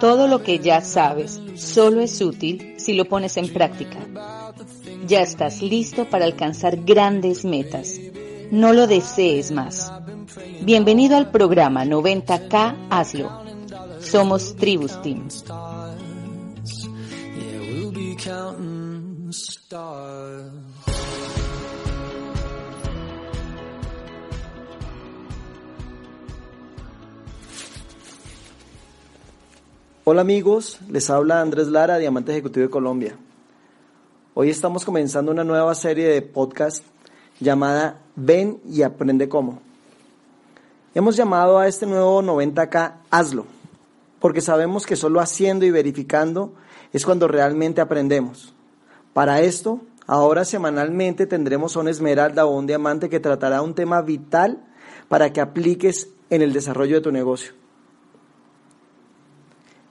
Todo lo que ya sabes solo es útil si lo pones en práctica. Ya estás listo para alcanzar grandes metas. No lo desees más. Bienvenido al programa 90K Hazlo. Somos Tribus Team. Hola amigos, les habla Andrés Lara, Diamante Ejecutivo de Colombia. Hoy estamos comenzando una nueva serie de podcast llamada Ven y aprende cómo. Hemos llamado a este nuevo 90K Hazlo, porque sabemos que solo haciendo y verificando es cuando realmente aprendemos. Para esto, ahora semanalmente tendremos una esmeralda o un diamante que tratará un tema vital para que apliques en el desarrollo de tu negocio.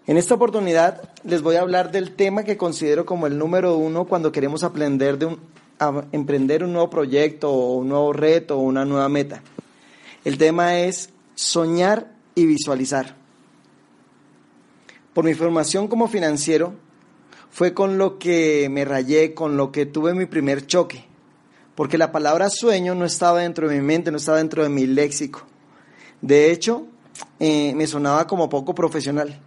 En esta oportunidad les voy a hablar del tema que considero como el número uno cuando queremos aprender de un, emprender un nuevo proyecto o un nuevo reto o una nueva meta. El tema es soñar y visualizar. Por mi formación como financiero, fue con lo que me rayé, con lo que tuve mi primer choque, porque la palabra sueño no estaba dentro de mi mente, no estaba dentro de mi léxico. De hecho, eh, me sonaba como poco profesional.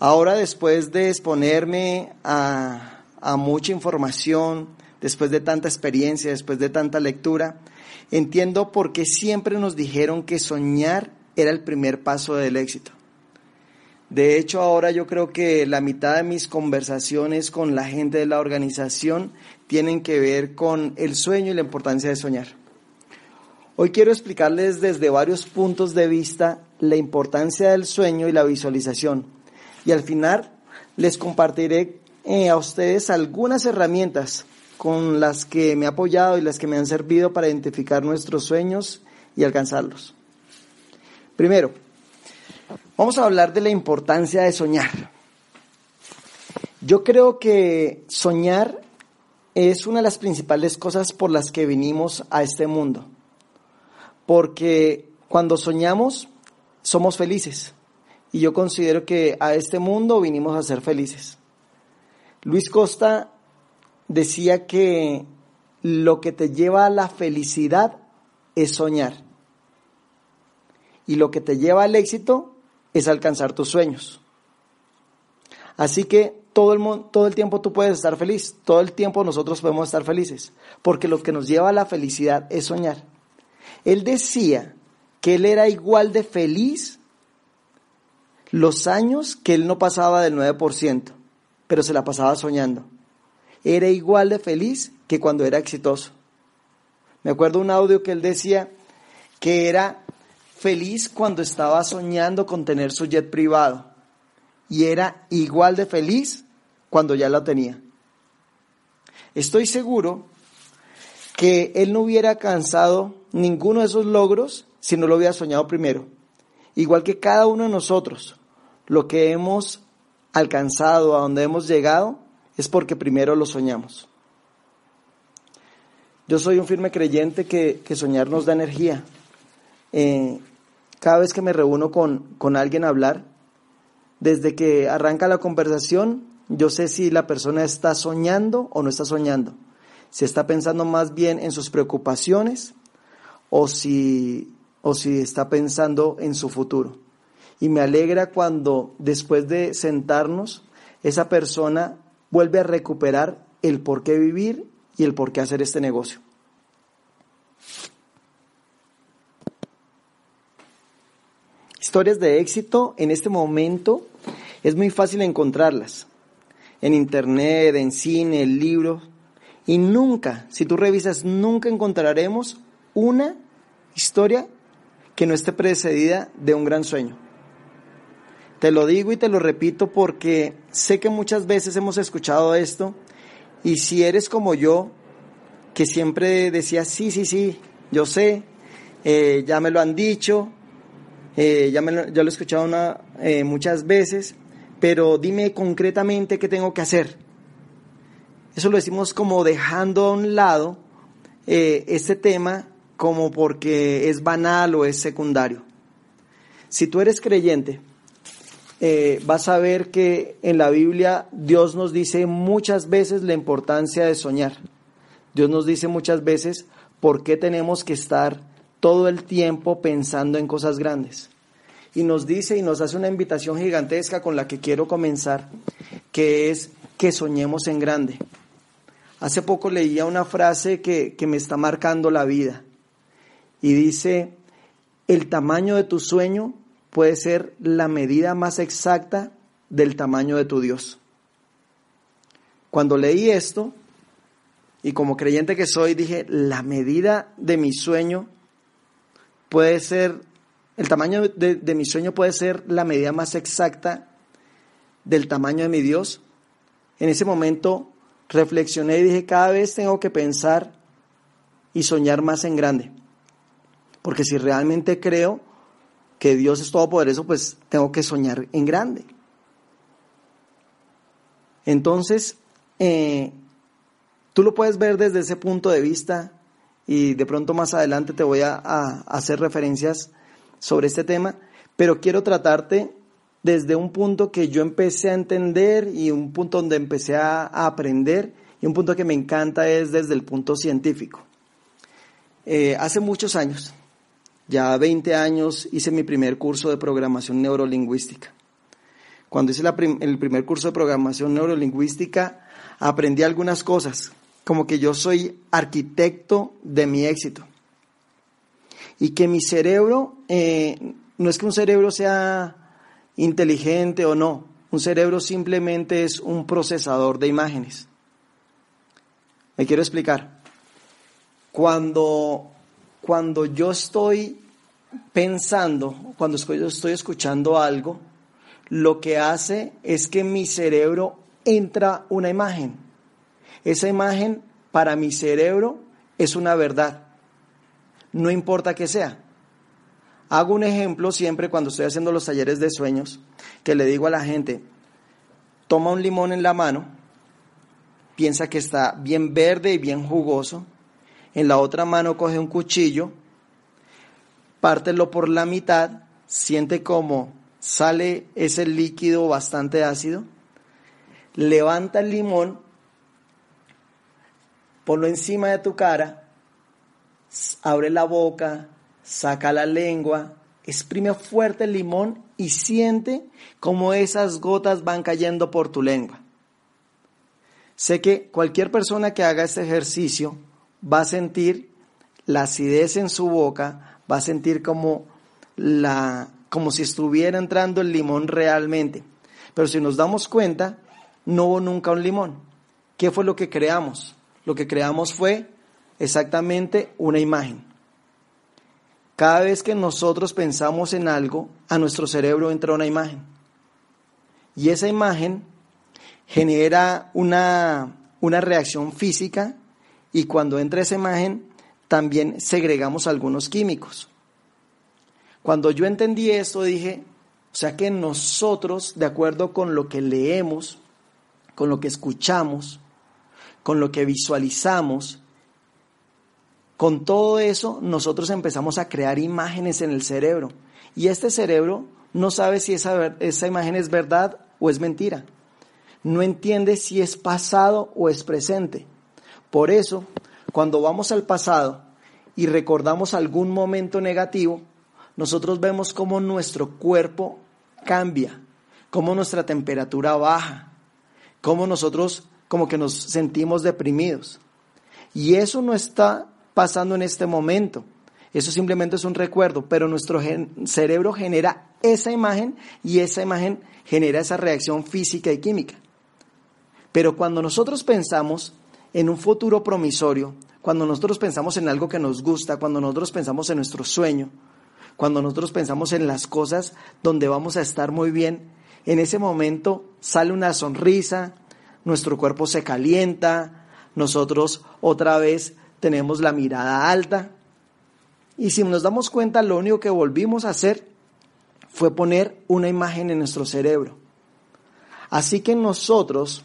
Ahora después de exponerme a, mucha información, después de tanta experiencia, después de tanta lectura, entiendo por qué siempre nos dijeron que soñar era el primer paso del éxito. De hecho, ahora yo creo que la mitad de mis conversaciones con la gente de la organización tienen que ver con el sueño y la importancia de soñar. Hoy quiero explicarles desde varios puntos de vista la importancia del sueño y la visualización y al final les compartiré eh, a ustedes algunas herramientas con las que me he apoyado y las que me han servido para identificar nuestros sueños y alcanzarlos. Primero, vamos a hablar de la importancia de soñar. Yo creo que soñar es una de las principales cosas por las que vinimos a este mundo. Porque cuando soñamos, somos felices y yo considero que a este mundo vinimos a ser felices. Luis Costa decía que lo que te lleva a la felicidad es soñar y lo que te lleva al éxito es alcanzar tus sueños. Así que todo el, todo el tiempo tú puedes estar feliz, todo el tiempo nosotros podemos estar felices, porque lo que nos lleva a la felicidad es soñar. Él decía que él era igual de feliz los años que él no pasaba del 9%, pero se la pasaba soñando. Era igual de feliz que cuando era exitoso. Me acuerdo un audio que él decía que era feliz cuando estaba soñando con tener su jet privado y era igual de feliz cuando ya lo tenía. Estoy seguro que él no hubiera alcanzado ninguno de esos logros si no lo hubiera soñado primero. Igual que cada uno de nosotros, lo que hemos alcanzado, a donde hemos llegado, es porque primero lo soñamos. Yo soy un firme creyente que, soñar nos da energía. Eh, cada vez que me reúno con, con alguien a hablar, desde que arranca la conversación, yo sé si la persona está soñando o no está soñando. Si está pensando más bien en sus preocupaciones o si, o si está pensando en su futuro. Y me alegra cuando después de sentarnos, esa persona vuelve a recuperar el por qué vivir y el por qué hacer este negocio. Historias de éxito en este momento es muy fácil encontrarlas. En internet, en cine, en libros. Y nunca, si tú revisas, nunca encontraremos una historia que no esté precedida de un gran sueño. Te lo digo y te lo repito porque sé que muchas veces hemos escuchado esto y si eres como yo, que siempre decía, sí, sí, sí, yo sé, eh, ya me lo han dicho, eh, ya, me lo, he escuchado eh, muchas veces, pero dime concretamente qué tengo que hacer. Eso lo decimos como dejando a un lado este tema como porque es banal o es secundario. Si tú eres creyente, eh, vas a ver que en la Biblia Dios nos dice muchas veces la importancia de soñar. Dios nos dice muchas veces por qué tenemos que estar todo el tiempo pensando en cosas grandes. Y nos dice y nos hace una invitación gigantesca con la que quiero comenzar, que es que soñemos en grande. Hace poco leía una frase que, que me está marcando la vida y dice, el tamaño de tu sueño puede ser la medida más exacta del tamaño de tu Dios. Cuando leí esto, y como creyente que soy, dije, la medida de mi sueño puede ser, el tamaño de, de, mi sueño puede ser la medida más exacta del tamaño de mi Dios. En ese momento reflexioné y dije, cada vez tengo que pensar y soñar más en grande. Porque si realmente creo que Dios es todopoderoso, pues tengo que soñar en grande. Entonces, eh, tú lo puedes ver desde ese punto de vista y de pronto más adelante te voy a, hacer referencias sobre este tema, pero quiero tratarte desde un punto que yo empecé a entender y un punto donde empecé a, a aprender y un punto que me encanta es desde el punto científico. Eh, hace muchos años, ya 20 años, hice mi primer curso de programación neurolingüística. Cuando hice el primer curso de programación neurolingüística, aprendí algunas cosas como que yo soy arquitecto de mi éxito. Y que mi cerebro, eh, no es que un cerebro sea inteligente o no, un cerebro simplemente es un procesador de imágenes. Me quiero explicar. Cuando, cuando yo estoy pensando, cuando estoy escuchando algo, lo que hace es que mi cerebro entra una imagen. Esa imagen para mi cerebro es una verdad, no importa que sea. Hago un ejemplo siempre cuando estoy haciendo los talleres de sueños, que le digo a la gente, toma un limón en la mano, piensa que está bien verde y bien jugoso, en la otra mano coge un cuchillo, pártelo por la mitad, siente como sale ese líquido bastante ácido, levanta el limón ponlo encima de tu cara, abre la boca, saca la lengua, exprime fuerte el limón y siente cómo esas gotas van cayendo por tu lengua. Sé que cualquier persona que haga este ejercicio va a sentir la acidez en su boca, va a sentir como la como si estuviera entrando el limón realmente. Pero si nos damos cuenta, no hubo nunca un limón. ¿Qué fue lo que creamos? lo que creamos fue exactamente una imagen. Cada vez que nosotros pensamos en algo, a nuestro cerebro entra una imagen. Y esa imagen genera una, una reacción física y cuando entra esa imagen también segregamos algunos químicos. Cuando yo entendí esto dije, o sea que nosotros, de acuerdo con lo que leemos, con lo que escuchamos, con lo que visualizamos, con todo eso nosotros empezamos a crear imágenes en el cerebro. Y este cerebro no sabe si esa, esa imagen es verdad o es mentira. No entiende si es pasado o es presente. Por eso, cuando vamos al pasado y recordamos algún momento negativo, nosotros vemos cómo nuestro cuerpo cambia, cómo nuestra temperatura baja, cómo nosotros como que nos sentimos deprimidos. Y eso no está pasando en este momento. Eso simplemente es un recuerdo, pero nuestro cerebro genera esa imagen y esa imagen genera esa reacción física y química. Pero cuando nosotros pensamos en un futuro promisorio, cuando nosotros pensamos en algo que nos gusta, cuando nosotros pensamos en nuestro sueño, cuando nosotros pensamos en las cosas donde vamos a estar muy bien, en ese momento sale una sonrisa, nuestro cuerpo se calienta, nosotros otra vez tenemos la mirada alta. Y si nos damos cuenta, lo único que volvimos a hacer fue poner una imagen en nuestro cerebro. Así que nosotros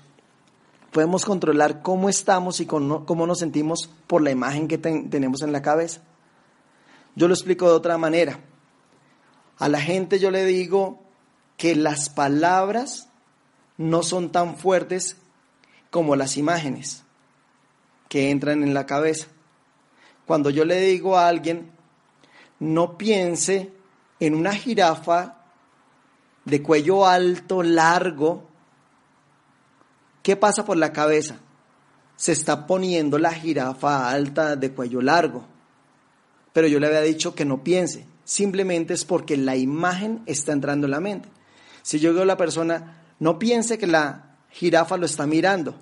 podemos controlar cómo estamos y cómo nos sentimos por la imagen que tenemos en la cabeza. Yo lo explico de otra manera. A la gente yo le digo, que las palabras no son tan fuertes como las imágenes que entran en la cabeza. Cuando yo le digo a alguien, no piense en una jirafa de cuello alto, largo, ¿qué pasa por la cabeza? Se está poniendo la jirafa alta de cuello largo. Pero yo le había dicho que no piense, simplemente es porque la imagen está entrando en la mente. Si yo digo a la persona, no piense que la jirafa lo está mirando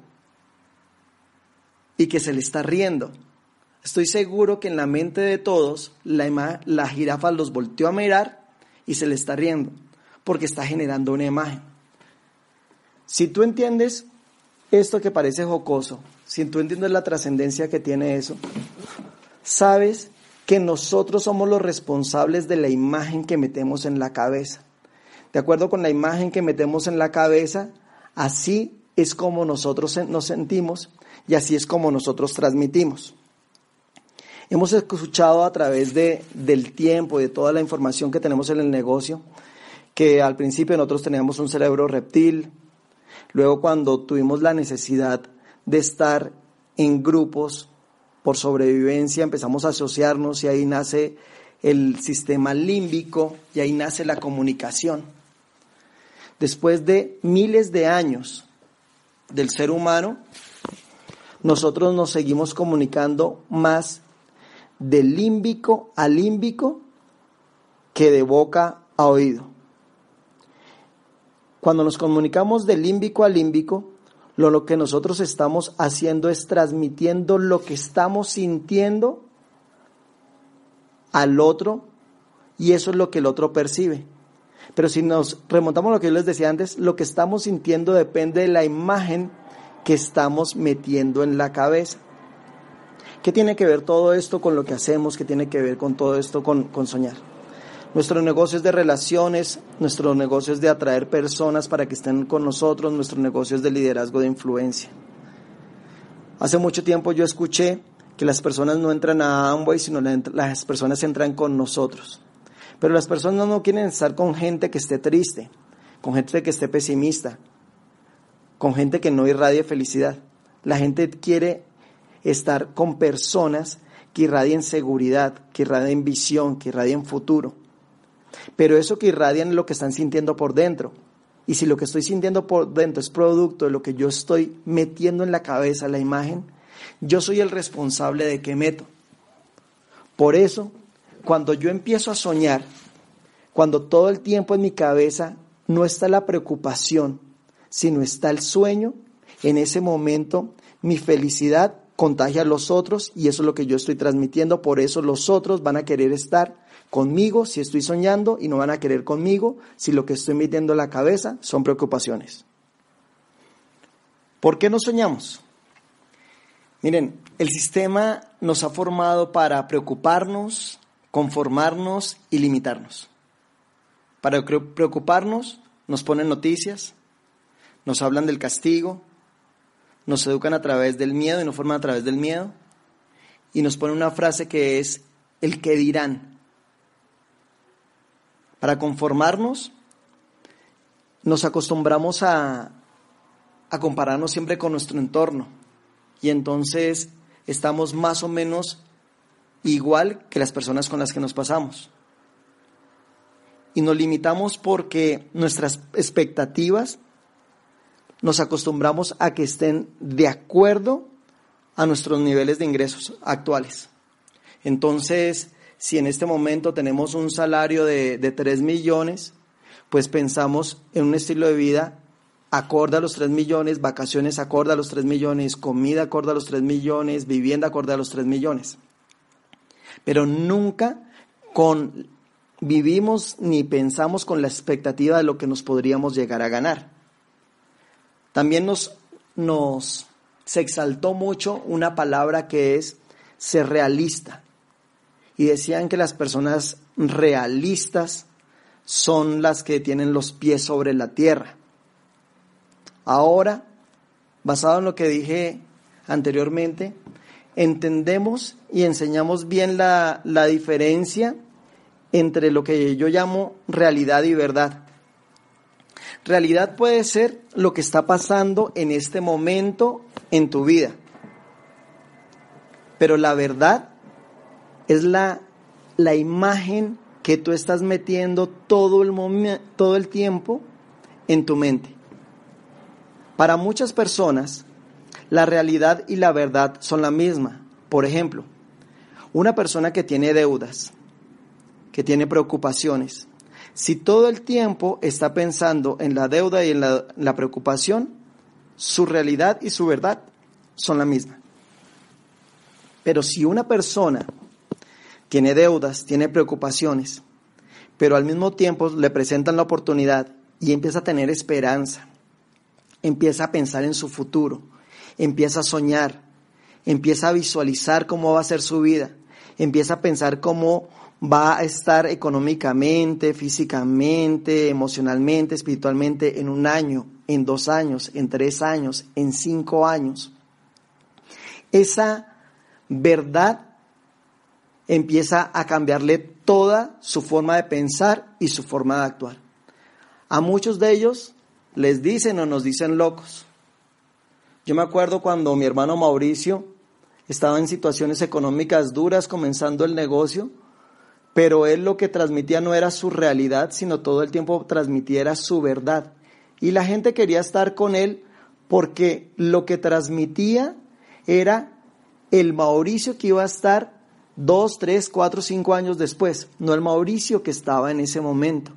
y que se le está riendo. Estoy seguro que en la mente de todos la jirafa los volteó a mirar y se le está riendo porque está generando una imagen. Si tú entiendes esto que parece jocoso, si tú entiendes la trascendencia que tiene eso, sabes que nosotros somos los responsables de la imagen que metemos en la cabeza. De acuerdo con la imagen que metemos en la cabeza, así es como nosotros nos sentimos y así es como nosotros transmitimos. Hemos escuchado a través de, del tiempo y de toda la información que tenemos en el negocio que al principio nosotros teníamos un cerebro reptil, luego cuando tuvimos la necesidad de estar en grupos por sobrevivencia empezamos a asociarnos y ahí nace el sistema límbico y ahí nace la comunicación. Después de miles de años del ser humano, nosotros nos seguimos comunicando más de límbico a límbico que de boca a oído. Cuando nos comunicamos de límbico a límbico, lo, lo que nosotros estamos haciendo es transmitiendo lo que estamos sintiendo al otro y eso es lo que el otro percibe. Pero si nos remontamos a lo que yo les decía antes, lo que estamos sintiendo depende de la imagen que estamos metiendo en la cabeza. ¿Qué tiene que ver todo esto con lo que hacemos? ¿Qué tiene que ver con todo esto con, con soñar? Nuestro negocio es de relaciones, nuestro negocio es de atraer personas para que estén con nosotros, nuestro negocio es de liderazgo de influencia. Hace mucho tiempo yo escuché que las personas no entran a Amway, sino las personas entran con nosotros. Pero las personas no quieren estar con gente que esté triste, con gente que esté pesimista, con gente que no irradie felicidad. La gente quiere estar con personas que irradien seguridad, que irradien visión, que irradien futuro. Pero eso que irradian es lo que están sintiendo por dentro. Y si lo que estoy sintiendo por dentro es producto de lo que yo estoy metiendo en la cabeza, la imagen, yo soy el responsable de qué meto. Por eso, cuando yo empiezo a soñar, cuando todo el tiempo en mi cabeza no está la preocupación, sino está el sueño, en ese momento mi felicidad contagia a los otros y eso es lo que yo estoy transmitiendo, por eso los otros van a querer estar conmigo si estoy soñando y no van a querer conmigo si lo que estoy metiendo en la cabeza son preocupaciones. ¿Por qué no soñamos? Miren, el sistema nos ha formado para preocuparnos, conformarnos y limitarnos. Para preocuparnos nos ponen noticias, nos hablan del castigo, nos educan a través del miedo y nos forman a través del miedo y nos ponen una frase que es el que dirán. Para conformarnos, nos acostumbramos a, a compararnos siempre con nuestro entorno y entonces estamos más o menos igual que las personas con las que nos pasamos. Y nos limitamos porque nuestras expectativas nos acostumbramos a que estén de acuerdo a nuestros niveles de ingresos actuales. Entonces, si en este momento tenemos un salario de, de 3 millones, pues pensamos en un estilo de vida acorde a los 3 millones, vacaciones acorde a los 3 millones, comida acorde a los 3 millones, vivienda acorde a los 3 millones. Pero nunca con, vivimos ni pensamos con la expectativa de lo que nos podríamos llegar a ganar. También nos, se exaltó mucho una palabra que es ser realista y decían que las personas realistas son las que tienen los pies sobre la tierra. Ahora, basado en lo que dije anteriormente, entendemos y enseñamos bien la, la diferencia entre lo que yo llamo realidad y verdad. Realidad puede ser lo que está pasando en este momento en tu vida. Pero la verdad es la, la imagen que tú estás metiendo todo el, todo el tiempo en tu mente. Para muchas personas, la realidad y la verdad son la misma. Por ejemplo, una persona que tiene deudas, que tiene preocupaciones, si todo el tiempo está pensando en la deuda y en la, la preocupación, su realidad y su verdad son la misma. Pero si una persona tiene deudas, tiene preocupaciones, pero al mismo tiempo le presentan la oportunidad y empieza a tener esperanza, empieza a pensar en su futuro, empieza a soñar, empieza a visualizar cómo va a ser su vida, empieza a pensar cómo va a estar económicamente, físicamente, emocionalmente, espiritualmente en un año, en dos años, en tres años, en cinco años. Esa verdad empieza a cambiarle toda su forma de pensar y su forma de actuar. A muchos de ellos les dicen o nos dicen locos. Yo me acuerdo cuando mi hermano Mauricio estaba en situaciones económicas duras comenzando el negocio, pero él lo que transmitía no era su realidad, sino todo el tiempo transmitía su verdad. Y la gente quería estar con él porque lo que transmitía era el Mauricio que iba a estar dos, tres, cuatro, cinco años después, no el Mauricio que estaba en ese momento.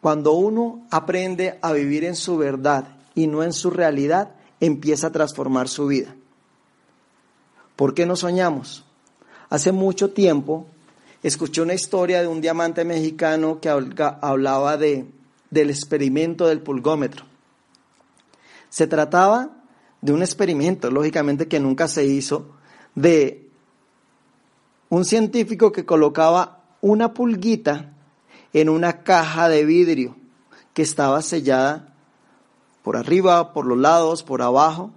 Cuando uno aprende a vivir en su verdad y no en su realidad, empieza a transformar su vida. ¿Por qué no soñamos? Hace mucho tiempo escuché una historia de un diamante mexicano que hablaba de, del experimento del pulgómetro. Se trataba de un experimento, lógicamente que nunca se hizo, de un científico que colocaba una pulguita en una caja de vidrio que estaba sellada por arriba, por los lados, por abajo.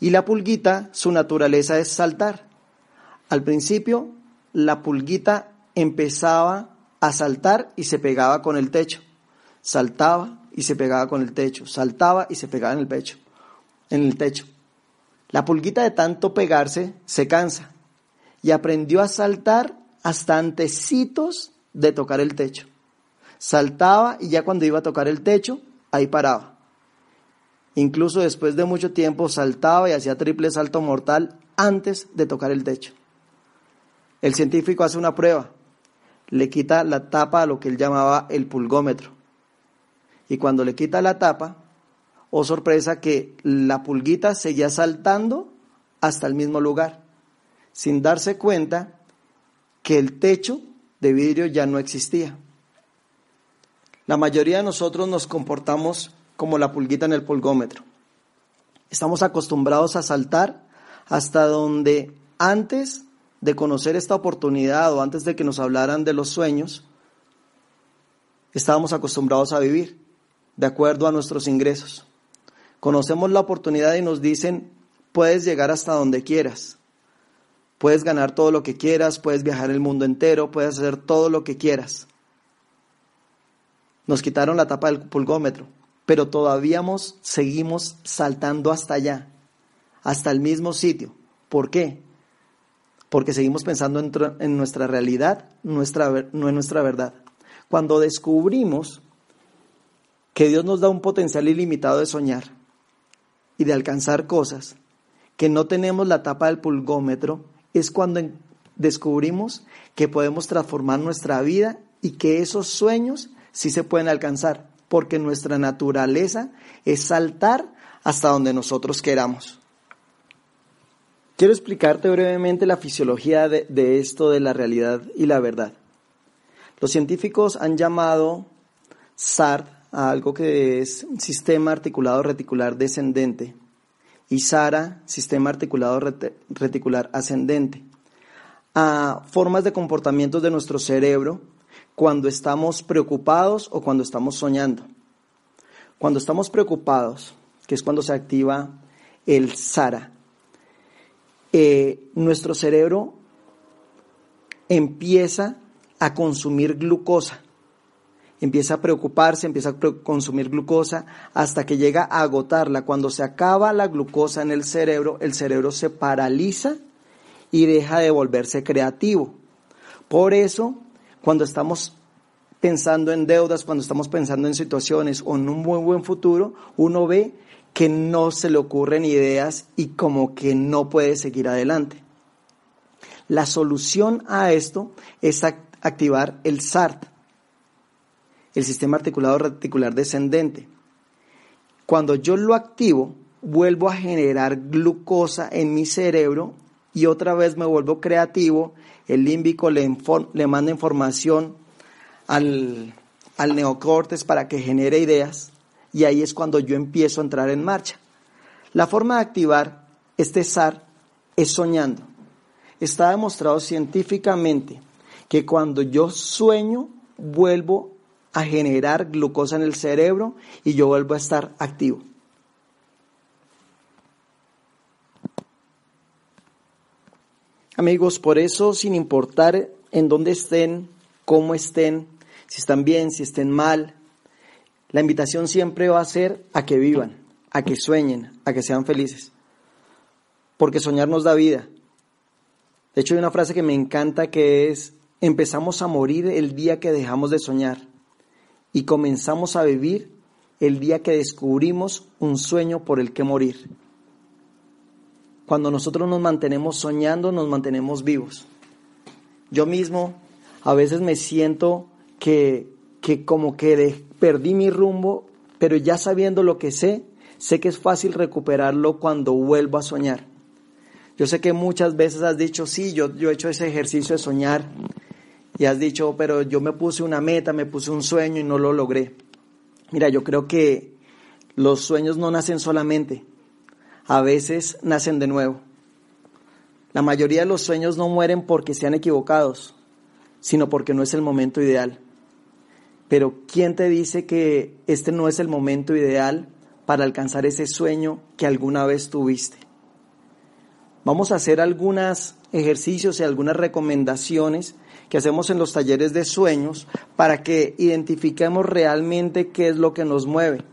Y la pulguita, su naturaleza es saltar. Al principio, la pulguita empezaba a saltar y se pegaba con el techo. Saltaba y se pegaba con el techo. Saltaba y se pegaba en el pecho en el techo. La pulguita de tanto pegarse se cansa y aprendió a saltar hasta antecitos de tocar el techo. Saltaba y ya cuando iba a tocar el techo, ahí paraba. Incluso después de mucho tiempo saltaba y hacía triple salto mortal antes de tocar el techo. El científico hace una prueba, le quita la tapa a lo que él llamaba el pulgómetro. Y cuando le quita la tapa, oh sorpresa que la pulguita seguía saltando hasta el mismo lugar, sin darse cuenta que el techo de vidrio ya no existía. La mayoría de nosotros nos comportamos como la pulguita en el pulgómetro. Estamos acostumbrados a saltar hasta donde antes de conocer esta oportunidad o antes de que nos hablaran de los sueños, estábamos acostumbrados a vivir de acuerdo a nuestros ingresos. Conocemos la oportunidad y nos dicen, puedes llegar hasta donde quieras. Puedes ganar todo lo que quieras, puedes viajar el mundo entero, puedes hacer todo lo que quieras. Nos quitaron la tapa del pulgómetro, pero todavía seguimos saltando hasta allá, hasta el mismo sitio. ¿Por qué? Porque seguimos pensando en, nuestra realidad, nuestra, no en nuestra verdad. Cuando descubrimos que Dios nos da un potencial ilimitado de soñar, y de alcanzar cosas, que no tenemos la tapa del pulgómetro, es cuando descubrimos que podemos transformar nuestra vida y que esos sueños sí se pueden alcanzar, porque nuestra naturaleza es saltar hasta donde nosotros queramos. Quiero explicarte brevemente la fisiología de, esto de la realidad y la verdad. Los científicos han llamado SART a algo que es sistema articulado reticular descendente y SARA, sistema articulado reticular ascendente, a formas de comportamientos de nuestro cerebro cuando estamos preocupados o cuando estamos soñando. Cuando estamos preocupados, que es cuando se activa el SARA, eh, nuestro cerebro empieza a consumir glucosa empieza a preocuparse, empieza a consumir glucosa hasta que llega a agotarla. Cuando se acaba la glucosa en el cerebro, el cerebro se paraliza y deja de volverse creativo. Por eso, cuando estamos pensando en deudas, cuando estamos pensando en situaciones o en un buen buen futuro, uno ve que no se le ocurren ideas y como que no puede seguir adelante. La solución a esto es activar el SART, el sistema articulado reticular descendente. Cuando yo lo activo, vuelvo a generar glucosa en mi cerebro y otra vez me vuelvo creativo, el límbico le, le manda información al, al neocortes para que genere ideas y ahí es cuando yo empiezo a entrar en marcha. La forma de activar este SAR es soñando. Está demostrado científicamente que cuando yo sueño, vuelvo a generar glucosa en el cerebro y yo vuelvo a estar activo. Amigos, por eso, sin importar en dónde estén, cómo estén, si están bien, si estén mal, la invitación siempre va a ser a que vivan, a que sueñen, a que sean felices. Porque soñar nos da vida. De hecho, hay una frase que me encanta que es, empezamos a morir el día que dejamos de soñar y comenzamos a vivir el día que descubrimos un sueño por el que morir. Cuando nosotros nos mantenemos soñando, nos mantenemos vivos. Yo mismo a veces me siento que, que como que perdí mi rumbo, pero ya sabiendo lo que sé, sé que es fácil recuperarlo cuando vuelvo a soñar. Yo sé que muchas veces has dicho, sí, yo, yo he hecho ese ejercicio de soñar y has dicho, pero yo me puse una meta, me puse un sueño y no lo logré. Mira, yo creo que los sueños no nacen solamente, a veces nacen de nuevo. La mayoría de los sueños no mueren porque sean equivocados, sino porque no es el momento ideal. Pero ¿quién te dice que este no es el momento ideal para alcanzar ese sueño que alguna vez tuviste? Vamos a hacer algunos ejercicios y algunas recomendaciones que hacemos en los talleres de sueños para que identifiquemos realmente qué es lo que nos mueve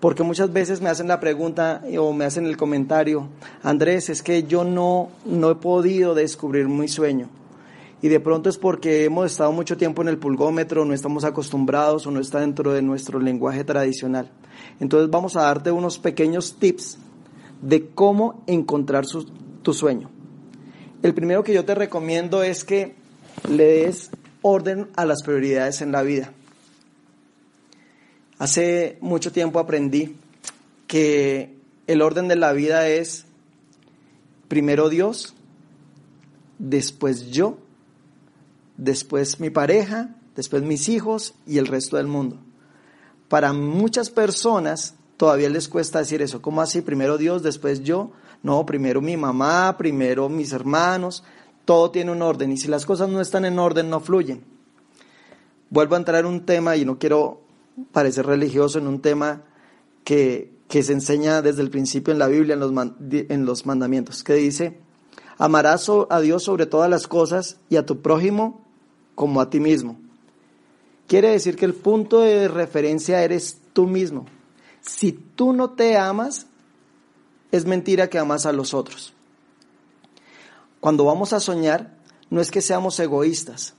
porque muchas veces me hacen la pregunta o me hacen el comentario, Andrés, es que yo no, no he podido descubrir mi sueño. Y de pronto es porque hemos estado mucho tiempo en el pulgómetro, no estamos acostumbrados o no está dentro de nuestro lenguaje tradicional. Entonces vamos a darte unos pequeños tips de cómo encontrar tu sueño. El primero que yo te recomiendo es que le des orden a las prioridades en la vida. Hace mucho tiempo aprendí que el orden de la vida es primero Dios, después yo, después mi pareja, después mis hijos y el resto del mundo. Para muchas personas todavía les cuesta decir eso. ¿Cómo así? Primero Dios, después yo. No, primero mi mamá, primero mis hermanos. Todo tiene un orden y si las cosas no están en orden no fluyen. Vuelvo a entrar en un tema y no quiero parecer religioso en un tema que, se enseña desde el principio en la Biblia, en los, en los mandamientos, que dice, amarás a Dios sobre todas las cosas y a tu prójimo como a ti mismo. Quiere decir que el punto de referencia eres tú mismo. Si tú no te amas, es mentira que amas a los otros. Cuando vamos a soñar, no es que seamos egoístas,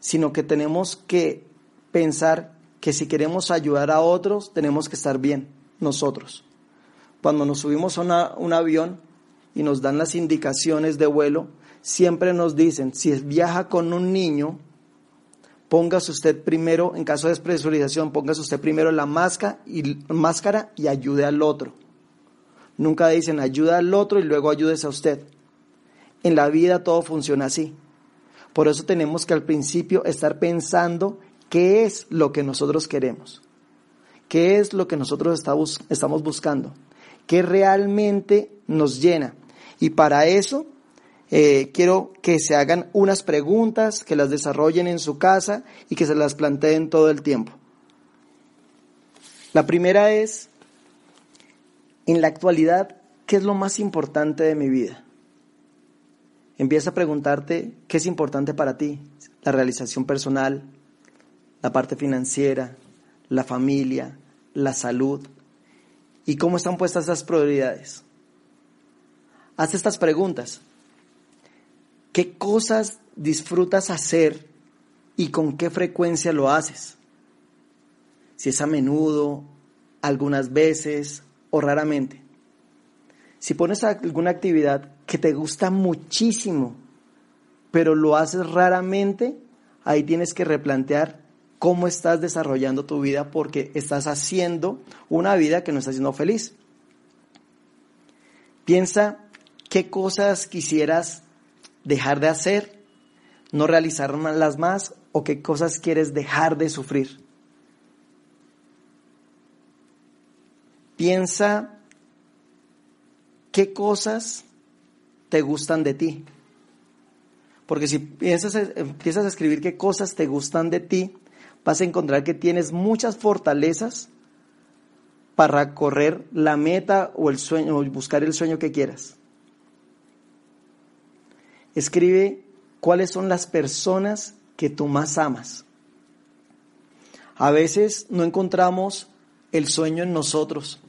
sino que tenemos que pensar que si queremos ayudar a otros, tenemos que estar bien nosotros. Cuando nos subimos a un avión y nos dan las indicaciones de vuelo, siempre nos dicen, si viaja con un niño, póngase usted primero, en caso de despresurización, póngase usted primero la máscara y, máscara y ayude al otro. Nunca dicen ayuda al otro y luego ayúdese a usted. En la vida todo funciona así. Por eso tenemos que al principio estar pensando ¿Qué es lo que nosotros queremos? ¿Qué es lo que nosotros estamos buscando? ¿Qué realmente nos llena? Y para eso eh, quiero que se hagan unas preguntas, que las desarrollen en su casa y que se las planteen todo el tiempo. La primera es, en la actualidad, ¿qué es lo más importante de mi vida? Empieza a preguntarte qué es importante para ti, la realización personal, la parte financiera, la familia, la salud. ¿Y cómo están puestas esas prioridades? Haz estas preguntas. ¿Qué cosas disfrutas hacer y con qué frecuencia lo haces? Si es a menudo, algunas veces o raramente. Si pones alguna actividad que te gusta muchísimo, pero lo haces raramente, ahí tienes que replantear cómo estás desarrollando tu vida porque estás haciendo una vida que no está siendo feliz. Piensa qué cosas quisieras dejar de hacer, no realizarlas más o qué cosas quieres dejar de sufrir. Piensa qué cosas te gustan de ti. Porque si piensas, empiezas a escribir qué cosas te gustan de ti, vas a encontrar que tienes muchas fortalezas para correr la meta o el sueño, o buscar el sueño que quieras. Escribe cuáles son las personas que tú más amas. A veces no encontramos el sueño en nosotros,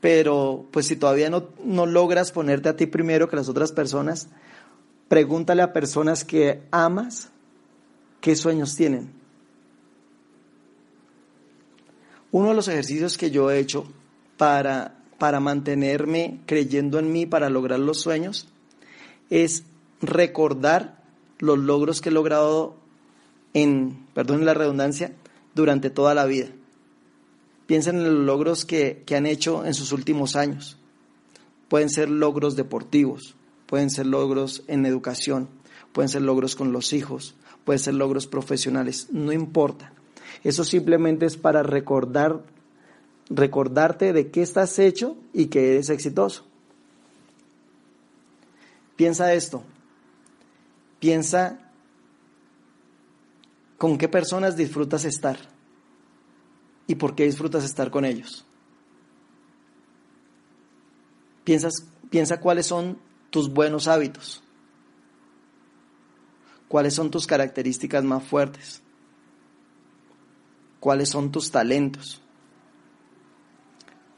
pero pues si todavía no, no logras ponerte a ti primero que las otras personas, pregúntale a personas que amas qué sueños tienen. Uno de los ejercicios que yo he hecho para, para mantenerme creyendo en mí, para lograr los sueños, es recordar los logros que he logrado en, perdón la redundancia, durante toda la vida. Piensen en los logros que, que han hecho en sus últimos años. Pueden ser logros deportivos, pueden ser logros en educación, pueden ser logros con los hijos, pueden ser logros profesionales, no importa. Eso simplemente es para recordar, recordarte de qué estás hecho y que eres exitoso. Piensa esto, Piensa con qué personas disfrutas estar y por qué disfrutas estar con ellos. Piensas, piensa cuáles son tus buenos hábitos, cuáles son tus características más fuertes, cuáles son tus talentos.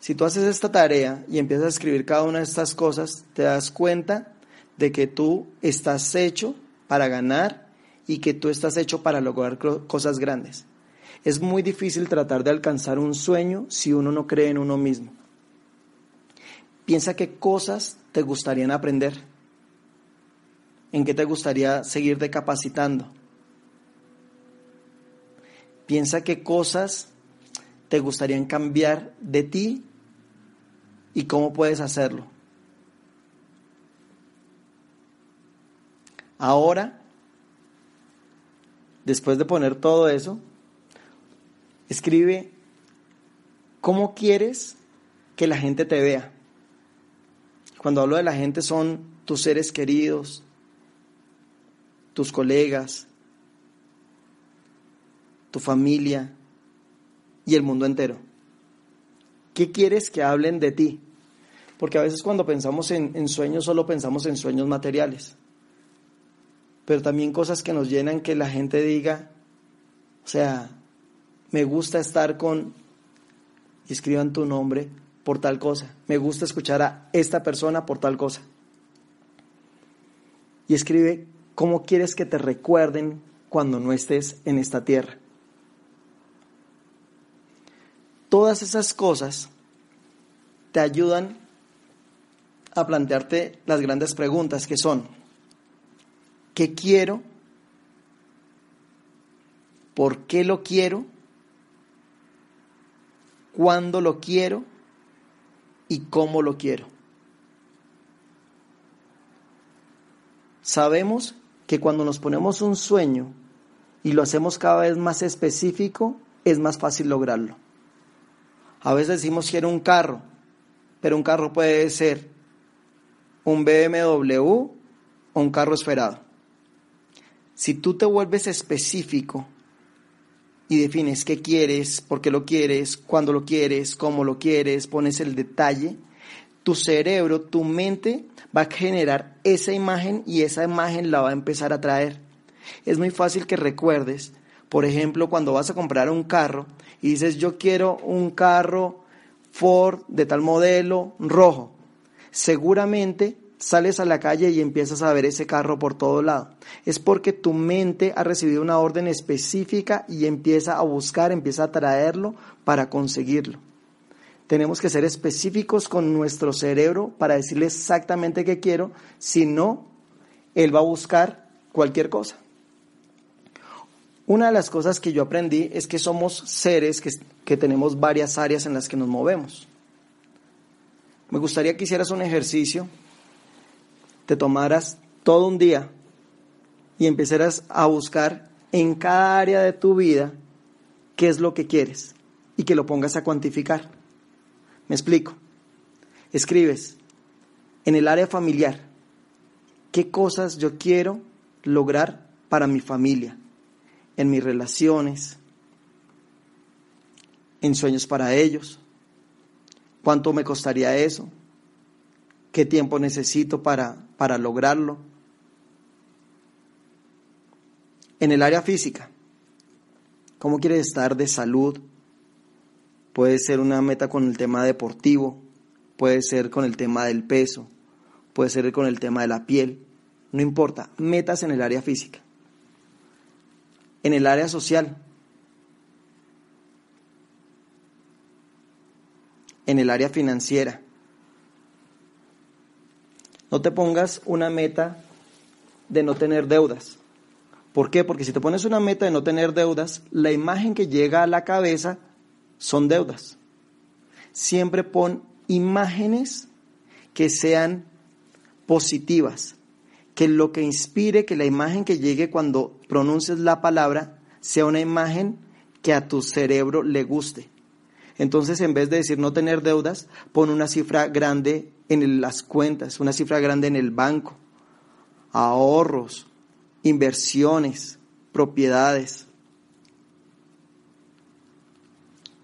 Si tú haces esta tarea y empiezas a escribir cada una de estas cosas, te das cuenta de que tú estás hecho para ganar y que tú estás hecho para lograr cosas grandes. Es muy difícil tratar de alcanzar un sueño si uno no cree en uno mismo. Piensa qué cosas te gustarían aprender, en qué te gustaría seguirte capacitando. Piensa qué cosas te gustarían cambiar de ti y cómo puedes hacerlo. Ahora, después de poner todo eso, escribe cómo quieres que la gente te vea. Cuando hablo de la gente son tus seres queridos, tus colegas, tu familia y el mundo entero. ¿Qué quieres que hablen de ti? Porque a veces cuando pensamos en, sueños solo pensamos en sueños materiales pero también cosas que nos llenan que la gente diga, o sea, me gusta estar con, y escriban tu nombre por tal cosa, me gusta escuchar a esta persona por tal cosa. Y escribe cómo quieres que te recuerden cuando no estés en esta tierra. Todas esas cosas te ayudan a plantearte las grandes preguntas que son, qué quiero, por qué lo quiero, cuándo lo quiero y cómo lo quiero. Sabemos que cuando nos ponemos un sueño y lo hacemos cada vez más específico, es más fácil lograrlo. A veces decimos quiero un carro, pero un carro puede ser un BMW o un carro esperado. Si tú te vuelves específico y defines qué quieres, por qué lo quieres, cuándo lo quieres, cómo lo quieres, pones el detalle, tu cerebro, tu mente va a generar esa imagen y esa imagen la va a empezar a traer. Es muy fácil que recuerdes Por ejemplo, cuando vas a comprar un carro y dices, yo quiero un carro Ford de tal modelo rojo, seguramente sales a la calle y empiezas a ver ese carro por todo lado. Es porque tu mente ha recibido una orden específica y empieza a buscar, empieza a traerlo para conseguirlo. Tenemos que ser específicos con nuestro cerebro para decirle exactamente qué quiero, si no, él va a buscar cualquier cosa. Una de las cosas que yo aprendí es que somos seres que, que tenemos varias áreas en las que nos movemos. Me gustaría que hicieras un ejercicio te tomaras todo un día y empezaras a buscar en cada área de tu vida qué es lo que quieres y que lo pongas a cuantificar. Me explico. Escribes en el área familiar qué cosas yo quiero lograr para mi familia, en mis relaciones, en sueños para ellos. ¿Cuánto me costaría eso? ¿Qué tiempo necesito para, para lograrlo. En el área física, ¿cómo quieres estar de salud? Puede ser una meta con el tema deportivo, puede ser con el tema del peso, puede ser con el tema de la piel, no importa, metas en el área física. En el área social, en el área financiera, no te pongas una meta de no tener deudas. ¿Por qué? Porque si te pones una meta de no tener deudas, la imagen que llega a la cabeza son deudas. Siempre pon imágenes que sean positivas, que lo que inspire, que la imagen que llegue cuando pronuncies la palabra sea una imagen que a tu cerebro le guste. Entonces, en vez de decir no tener deudas, pon una cifra grande en las cuentas, una cifra grande en el banco, ahorros, inversiones, propiedades,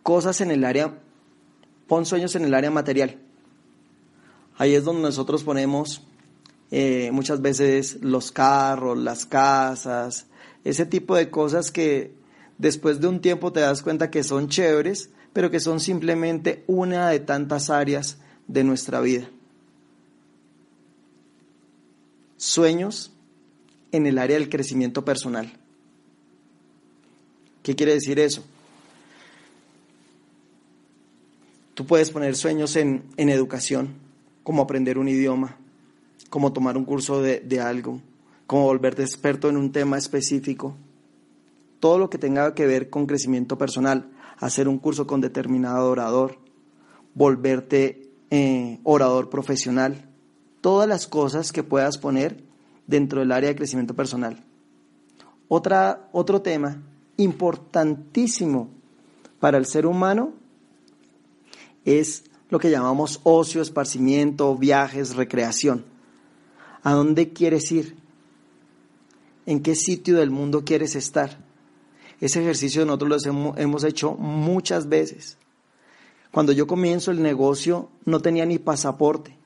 cosas en el área, pon sueños en el área material. Ahí es donde nosotros ponemos eh, muchas veces los carros, las casas, ese tipo de cosas que después de un tiempo te das cuenta que son chéveres, pero que son simplemente una de tantas áreas de nuestra vida. Sueños en el área del crecimiento personal. ¿Qué quiere decir eso? Tú puedes poner sueños en, en educación, como aprender un idioma, como tomar un curso de, de algo, como volverte experto en un tema específico. Todo lo que tenga que ver con crecimiento personal, hacer un curso con determinado orador, volverte eh, orador profesional, todas las cosas que puedas poner dentro del área de crecimiento personal. Otra, otro tema importantísimo para el ser humano es lo que llamamos ocio, esparcimiento, viajes, recreación. ¿A dónde quieres ir? ¿En qué sitio del mundo quieres estar? Ese ejercicio nosotros lo hemos hecho muchas veces. Cuando yo comienzo el negocio no tenía ni pasaporte.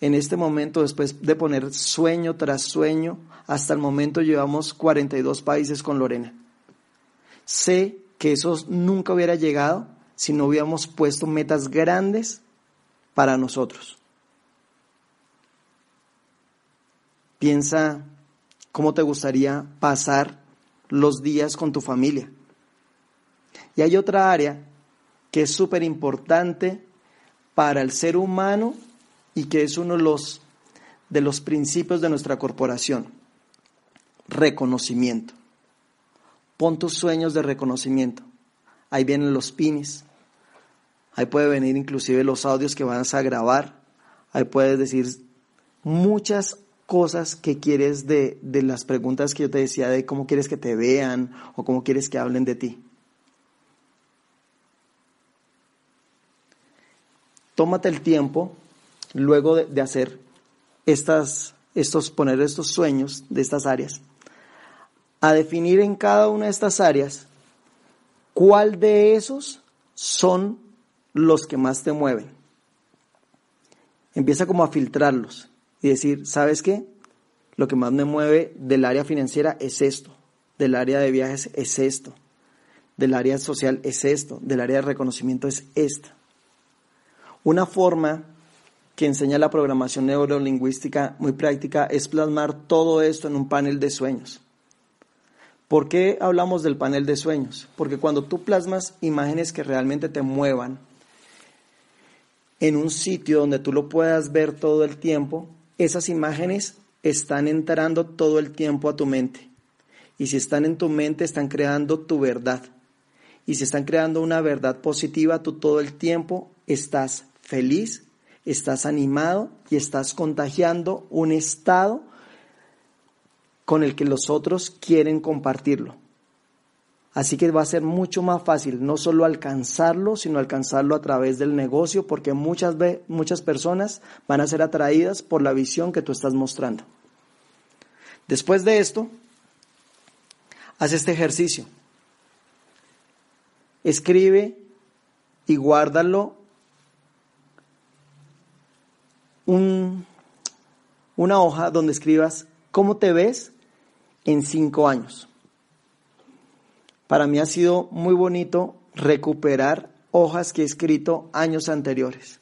En este momento, después de poner sueño tras sueño, hasta el momento llevamos 42 países con Lorena. Sé que eso nunca hubiera llegado si no hubiéramos puesto metas grandes para nosotros. Piensa cómo te gustaría pasar los días con tu familia. Y hay otra área que es súper importante para el ser humano y que es uno de los, de los principios de nuestra corporación. Reconocimiento. Pon tus sueños de reconocimiento. Ahí vienen los pines. Ahí puede venir inclusive los audios que vas a grabar. Ahí puedes decir muchas cosas que quieres de, de las preguntas que yo te decía de cómo quieres que te vean o cómo quieres que hablen de ti. Tómate el tiempo luego de, hacer estas, estos, poner estos sueños de estas áreas, a definir en cada una de estas áreas cuál de esos son los que más te mueven. Empieza como a filtrarlos y decir, ¿sabes qué? Lo que más me mueve del área financiera es esto. del área de viajes es esto, del área social es esto, del área de reconocimiento es esta. Una forma que enseña la programación neurolingüística muy práctica es plasmar todo esto en un panel de sueños. ¿Por qué hablamos del panel de sueños? Porque cuando tú plasmas imágenes que realmente te muevan en un sitio donde tú lo puedas ver todo el tiempo, esas imágenes están entrando todo el tiempo a tu mente. Y si están en tu mente, están creando tu verdad. Y si están creando una verdad positiva, tú todo el tiempo estás feliz, estás animado y estás contagiando un estado con el que los otros quieren compartirlo. Así que va a ser mucho más fácil no solo alcanzarlo, sino alcanzarlo a través del negocio, porque muchas, muchas personas van a ser atraídas por la visión que tú estás mostrando. Después de esto, haz este ejercicio. Escribe y guárdalo un, una hoja donde escribas cómo te ves en cinco años. Para mí ha sido muy bonito recuperar hojas que he escrito años anteriores.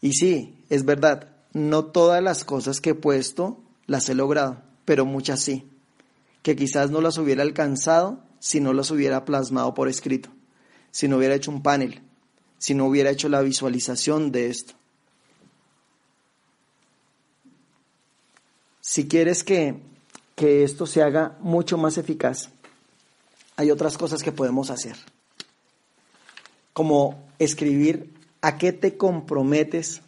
Y sí, es verdad, no todas las cosas que he puesto las he logrado, pero muchas sí, que quizás no las hubiera alcanzado si no las hubiera plasmado por escrito, si no hubiera hecho un panel, si no hubiera hecho la visualización de esto. Si quieres que, que esto se haga mucho más eficaz, hay otras cosas que podemos hacer, como escribir a qué te comprometes,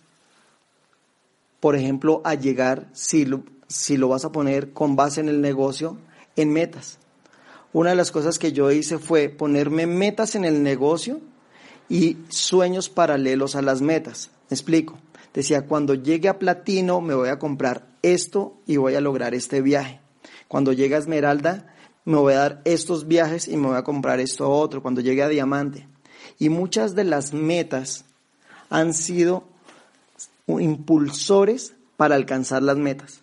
por ejemplo, a llegar, si lo, si lo vas a poner con base en el negocio, en metas. Una de las cosas que yo hice fue ponerme metas en el negocio y sueños paralelos a las metas. Me explico. Decía, cuando llegue a platino me voy a comprar esto y voy a lograr este viaje. Cuando llegue a esmeralda me voy a dar estos viajes y me voy a comprar esto otro cuando llegue a diamante. Y muchas de las metas han sido impulsores para alcanzar las metas.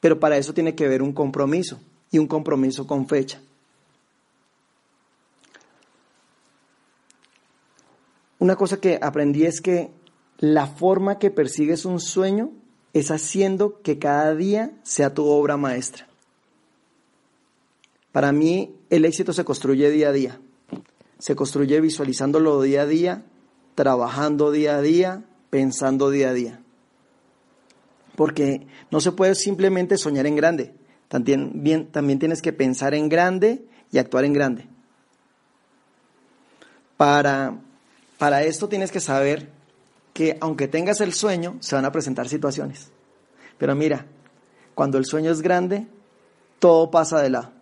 Pero para eso tiene que haber un compromiso y un compromiso con fecha. Una cosa que aprendí es que la forma que persigues un sueño es haciendo que cada día sea tu obra maestra. Para mí el éxito se construye día a día. Se construye visualizándolo día a día, trabajando día a día, pensando día a día. Porque no se puede simplemente soñar en grande. También, también tienes que pensar en grande y actuar en grande. Para, para esto tienes que saber que aunque tengas el sueño, se van a presentar situaciones. Pero mira, cuando el sueño es grande, todo pasa de lado.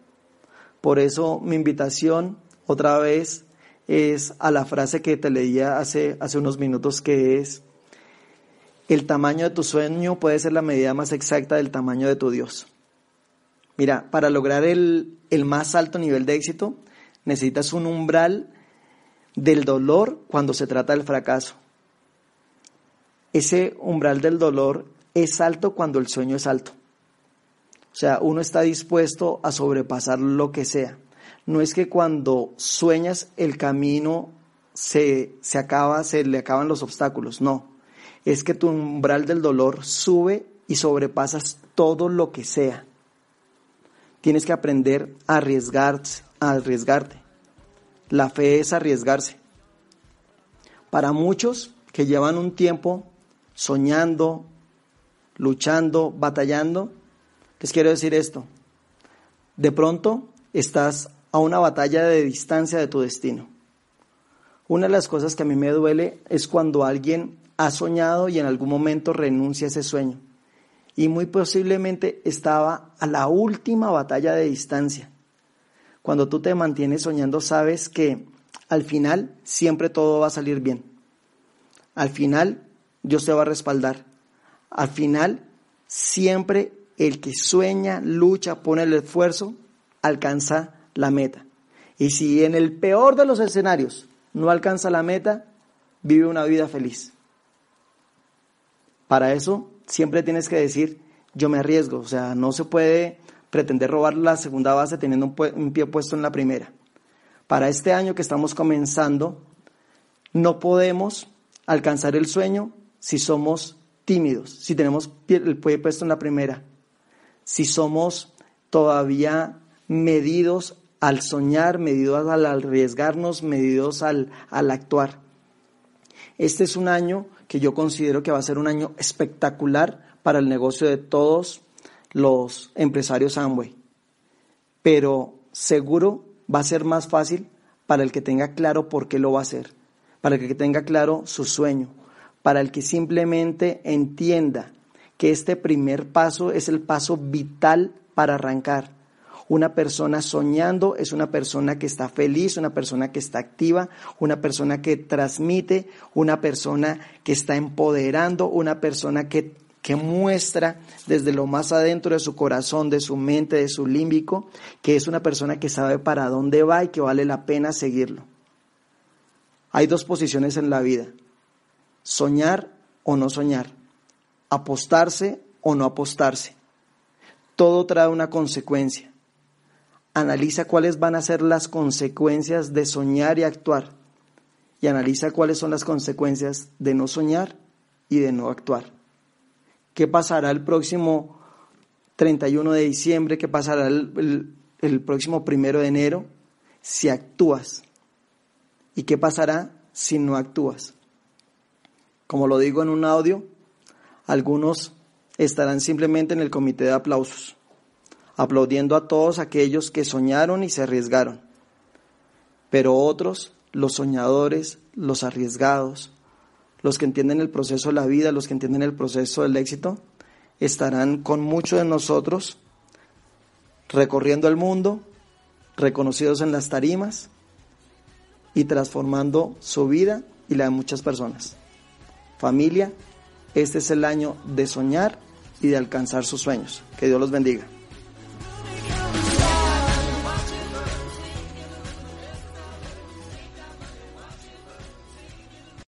Por eso mi invitación otra vez es a la frase que te leía hace, hace unos minutos que es, el tamaño de tu sueño puede ser la medida más exacta del tamaño de tu Dios. Mira, para lograr el, el más alto nivel de éxito, necesitas un umbral del dolor cuando se trata del fracaso. Ese umbral del dolor es alto cuando el sueño es alto. O sea, uno está dispuesto a sobrepasar lo que sea. No es que cuando sueñas el camino se, se acaba, se le acaban los obstáculos, no. Es que tu umbral del dolor sube y sobrepasas todo lo que sea. Tienes que aprender a arriesgarse, a arriesgarte. La fe es arriesgarse. Para muchos que llevan un tiempo soñando, luchando, batallando, les quiero decir esto. De pronto estás a una batalla de distancia de tu destino. Una de las cosas que a mí me duele es cuando alguien ha soñado y en algún momento renuncia a ese sueño. Y muy posiblemente estaba a la última batalla de distancia. Cuando tú te mantienes soñando sabes que al final siempre todo va a salir bien. Al final Dios te va a respaldar. Al final siempre el que sueña, lucha, pone el esfuerzo, alcanza la meta. Y si en el peor de los escenarios no alcanza la meta, vive una vida feliz. Para eso siempre tienes que decir, yo me arriesgo, o sea, no se puede pretender robar la segunda base teniendo un, un pie puesto en la primera. Para este año que estamos comenzando, no podemos alcanzar el sueño si somos tímidos, si tenemos el pie puesto en la primera, si somos todavía medidos al soñar, medidos al arriesgarnos, medidos al, al actuar. Este es un año que yo considero que va a ser un año espectacular para el negocio de todos los empresarios Amway. Pero seguro va a ser más fácil para el que tenga claro por qué lo va a hacer, para el que tenga claro su sueño, para el que simplemente entienda que este primer paso es el paso vital para arrancar. Una persona soñando es una persona que está feliz, una persona que está activa, una persona que transmite, una persona que está empoderando, una persona que, que muestra desde lo más adentro de su corazón, de su mente, de su límbico, que es una persona que sabe para dónde va y que vale la pena seguirlo. Hay dos posiciones en la vida soñar o no soñar, apostarse o no apostarse. Todo trae una consecuencia. Analiza cuáles van a ser las consecuencias de soñar y actuar. Y analiza cuáles son las consecuencias de no soñar y de no actuar. ¿Qué pasará el próximo 31 de diciembre? ¿Qué pasará el, el próximo primero de enero si actúas? ¿Y qué pasará si no actúas? Como lo digo en un audio, algunos estarán simplemente en el comité de aplausos, aplaudiendo a todos aquellos que soñaron y se arriesgaron. Pero otros, los soñadores, los arriesgados, los que entienden el proceso de la vida, los que entienden el proceso del éxito, estarán con muchos de nosotros recorriendo el mundo, reconocidos en las tarimas y transformando su vida y la de muchas personas. Familia, este es el año de soñar y de alcanzar sus sueños. Que Dios los bendiga.